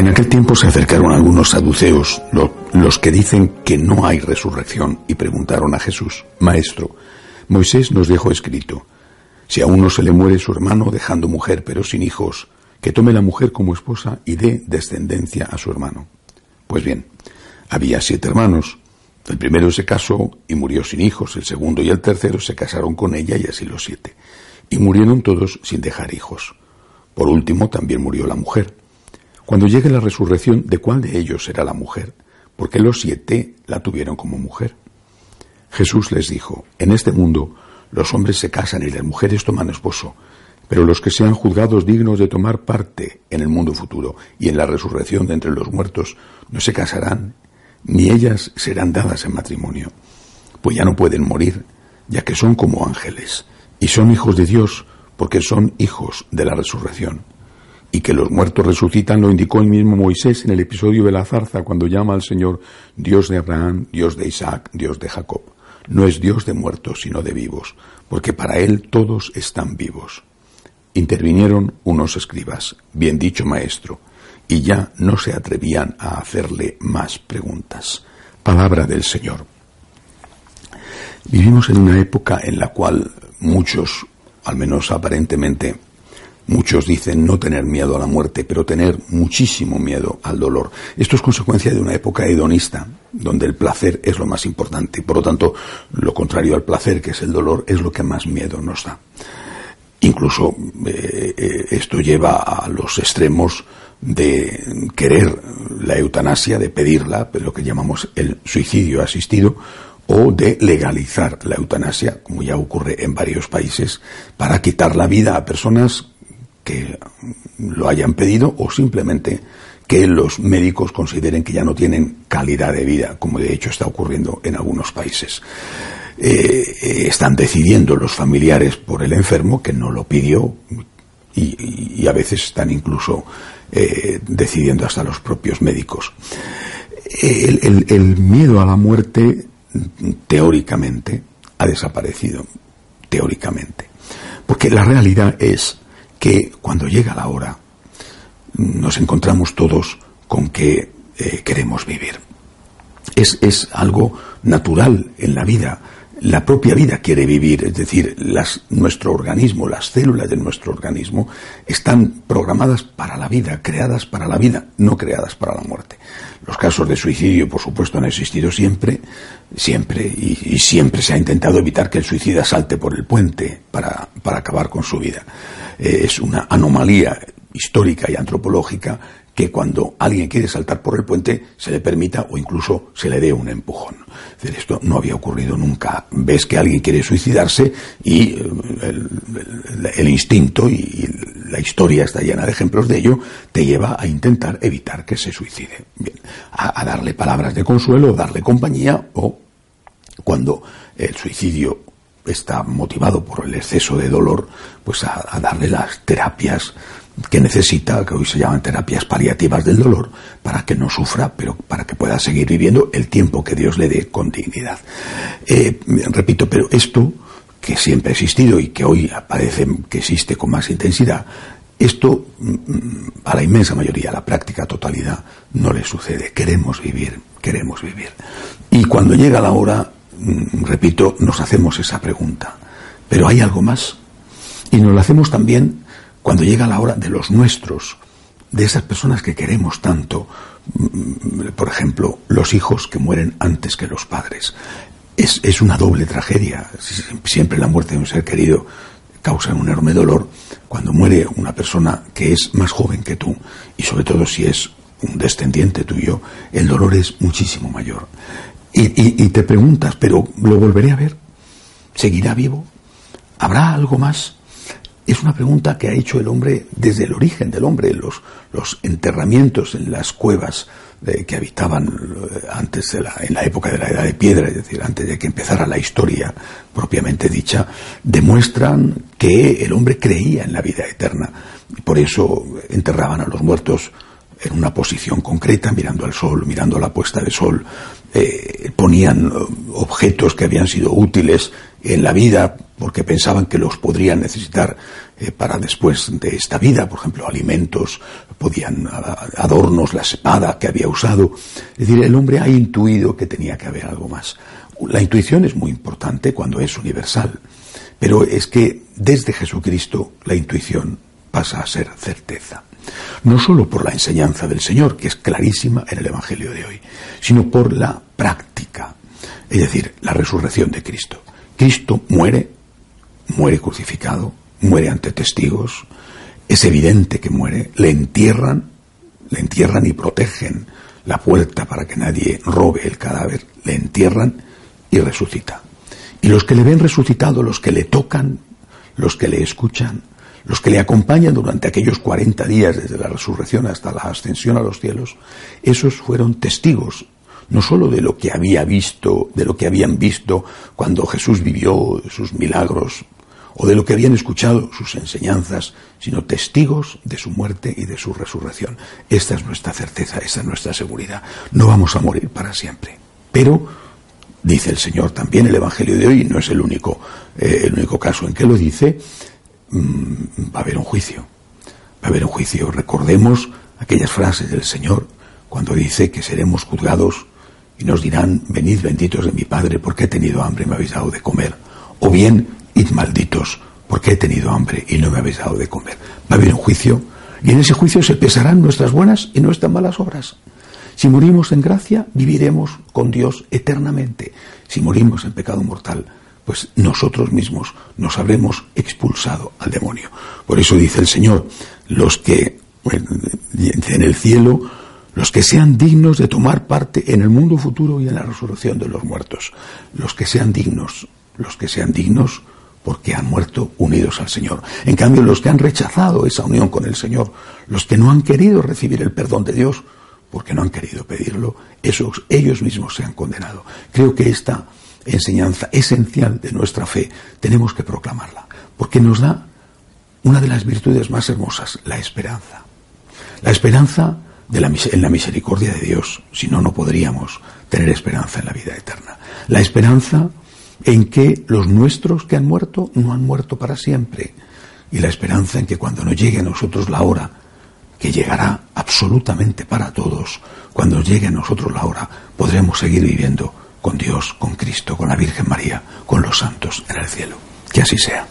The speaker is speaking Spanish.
En aquel tiempo se acercaron algunos saduceos, los que dicen que no hay resurrección, y preguntaron a Jesús, Maestro, Moisés nos dejó escrito, si a uno se le muere su hermano dejando mujer pero sin hijos, que tome la mujer como esposa y dé descendencia a su hermano. Pues bien, había siete hermanos. El primero se casó y murió sin hijos, el segundo y el tercero se casaron con ella y así los siete. Y murieron todos sin dejar hijos. Por último también murió la mujer. Cuando llegue la resurrección, ¿de cuál de ellos será la mujer? Porque los siete la tuvieron como mujer. Jesús les dijo, en este mundo los hombres se casan y las mujeres toman esposo, pero los que sean juzgados dignos de tomar parte en el mundo futuro y en la resurrección de entre los muertos no se casarán, ni ellas serán dadas en matrimonio, pues ya no pueden morir, ya que son como ángeles, y son hijos de Dios, porque son hijos de la resurrección y que los muertos resucitan lo indicó el mismo Moisés en el episodio de la zarza cuando llama al Señor Dios de Abraham, Dios de Isaac, Dios de Jacob. No es Dios de muertos, sino de vivos, porque para Él todos están vivos. Intervinieron unos escribas, bien dicho maestro, y ya no se atrevían a hacerle más preguntas. Palabra del Señor. Vivimos en una época en la cual muchos, al menos aparentemente, Muchos dicen no tener miedo a la muerte, pero tener muchísimo miedo al dolor. Esto es consecuencia de una época hedonista, donde el placer es lo más importante. Por lo tanto, lo contrario al placer, que es el dolor, es lo que más miedo nos da. Incluso eh, eh, esto lleva a los extremos de querer la eutanasia, de pedirla, lo que llamamos el suicidio asistido, o de legalizar la eutanasia, como ya ocurre en varios países, para quitar la vida a personas que lo hayan pedido o simplemente que los médicos consideren que ya no tienen calidad de vida, como de hecho está ocurriendo en algunos países. Eh, eh, están decidiendo los familiares por el enfermo que no lo pidió y, a veces están incluso eh, decidiendo hasta los propios médicos. el miedo a la muerte teóricamente ha desaparecido, teóricamente, porque la realidad es que cuando llega la hora nos encontramos todos con que eh, queremos vivir. Es, es, algo natural en la vida. La propia vida quiere vivir, es decir, las, nuestro organismo, las células de nuestro organismo están programadas para la vida, creadas para la vida, no creadas para la muerte. Los casos de suicidio, por supuesto, han existido siempre, siempre, y, siempre se ha intentado evitar que el suicida salte por el puente para, para acabar con su vida. Eh, es una anomalía histórica y antropológica que cuando alguien quiere saltar por el puente se le permita o incluso se le dé un empujón. Esto no había ocurrido nunca. Ves que alguien quiere suicidarse y eh, el, instinto y la historia está llena de ejemplos de ello, te lleva a intentar evitar que se suicide. a, a darle palabras de consuelo, darle compañía o cuando el suicidio está motivado por el exceso de dolor, pues a, darle las terapias que necesita, que hoy se llaman terapias paliativas del dolor, para que no sufra, pero para que pueda seguir viviendo el tiempo que Dios le dé con dignidad. Eh, repito, pero esto, que siempre ha existido y que hoy parece que existe con más intensidad, esto mm, a la inmensa mayoría, a la práctica totalidad, no le sucede. Queremos vivir, queremos vivir. Y cuando llega la hora, Mm, repito, nos hacemos esa pregunta. Pero hay algo más. Y nos lo hacemos también cuando llega la hora de los nuestros, de esas personas que queremos tanto. Mm, por ejemplo, los hijos que mueren antes que los padres. Es, es una doble tragedia. Siempre la muerte de un ser querido causa un enorme dolor. Cuando muere una persona que es más joven que tú, y sobre todo si es un descendiente tuyo, el dolor es muchísimo mayor. Y, te preguntas, ¿pero lo volveré a ver? ¿Seguirá vivo? ¿Habrá algo más? Es una pregunta que ha hecho el hombre desde el origen del hombre, los, enterramientos en las cuevas de, que habitaban eh, antes de la, en la época de la Edad de Piedra, es decir, antes de que empezara la historia propiamente dicha, demuestran que el hombre creía en la vida eterna. Por eso enterraban a los muertos en una posición concreta, mirando al sol, mirando la puesta de sol, eh, ponían objetos que habían sido útiles en la vida porque pensaban que los podrían necesitar eh, para después de esta vida, por ejemplo, alimentos, podían adornos, la espada que había usado. Es decir, el hombre ha intuido que tenía que haber algo más. La intuición es muy importante cuando es universal, pero es que desde Jesucristo la intuición pasa a ser certeza. No solo por la enseñanza del Señor, que es clarísima en el Evangelio de hoy, sino por la práctica, es decir, la resurrección de Cristo. Cristo muere, muere crucificado, muere ante testigos, es evidente que muere, le entierran, le entierran y protegen la puerta para que nadie robe el cadáver, le entierran y resucita. Y los que le ven resucitado, los que le tocan, los que le escuchan, los que le acompañan durante aquellos 40 días desde la resurrección hasta la ascensión a los cielos, esos fueron testigos no sólo de lo que había visto, de lo que habían visto cuando Jesús vivió sus milagros, o de lo que habían escuchado sus enseñanzas, sino testigos de su muerte y de su resurrección. Esta es nuestra certeza, esta es nuestra seguridad. No vamos a morir para siempre. Pero, dice el Señor también el Evangelio de hoy, no es el único, eh, el único caso en que lo dice, mm, va a haber un juicio. Va a haber un juicio. Recordemos aquellas frases del Señor cuando dice que seremos juzgados y nos dirán, venid benditos de mi Padre, porque he tenido hambre y me habéis dado de comer. O bien, id malditos, porque he tenido hambre y no me habéis dado de comer. Va a haber un juicio, y en ese juicio se pesarán nuestras buenas y nuestras malas obras. Si morimos en gracia, viviremos con Dios eternamente. Si morimos en pecado mortal, pues nosotros mismos nos habremos expulsado al demonio. Por eso dice el Señor, los que en el cielo los que sean dignos de tomar parte en el mundo futuro y en la resurrección de los muertos, los que sean dignos, los que sean dignos porque han muerto unidos al Señor. En cambio, los que han rechazado esa unión con el Señor, los que no han querido recibir el perdón de Dios, porque no han querido pedirlo, esos, ellos mismos se han condenado. Creo que esta enseñanza esencial de nuestra fe tenemos que proclamarla, porque nos da una de las virtudes más hermosas, la esperanza. La esperanza en la misericordia de Dios, si no, no podríamos tener esperanza en la vida eterna. La esperanza en que los nuestros que han muerto no han muerto para siempre. Y la esperanza en que cuando nos llegue a nosotros la hora, que llegará absolutamente para todos, cuando llegue a nosotros la hora, podremos seguir viviendo con Dios, con Cristo, con la Virgen María, con los santos en el cielo. Que así sea.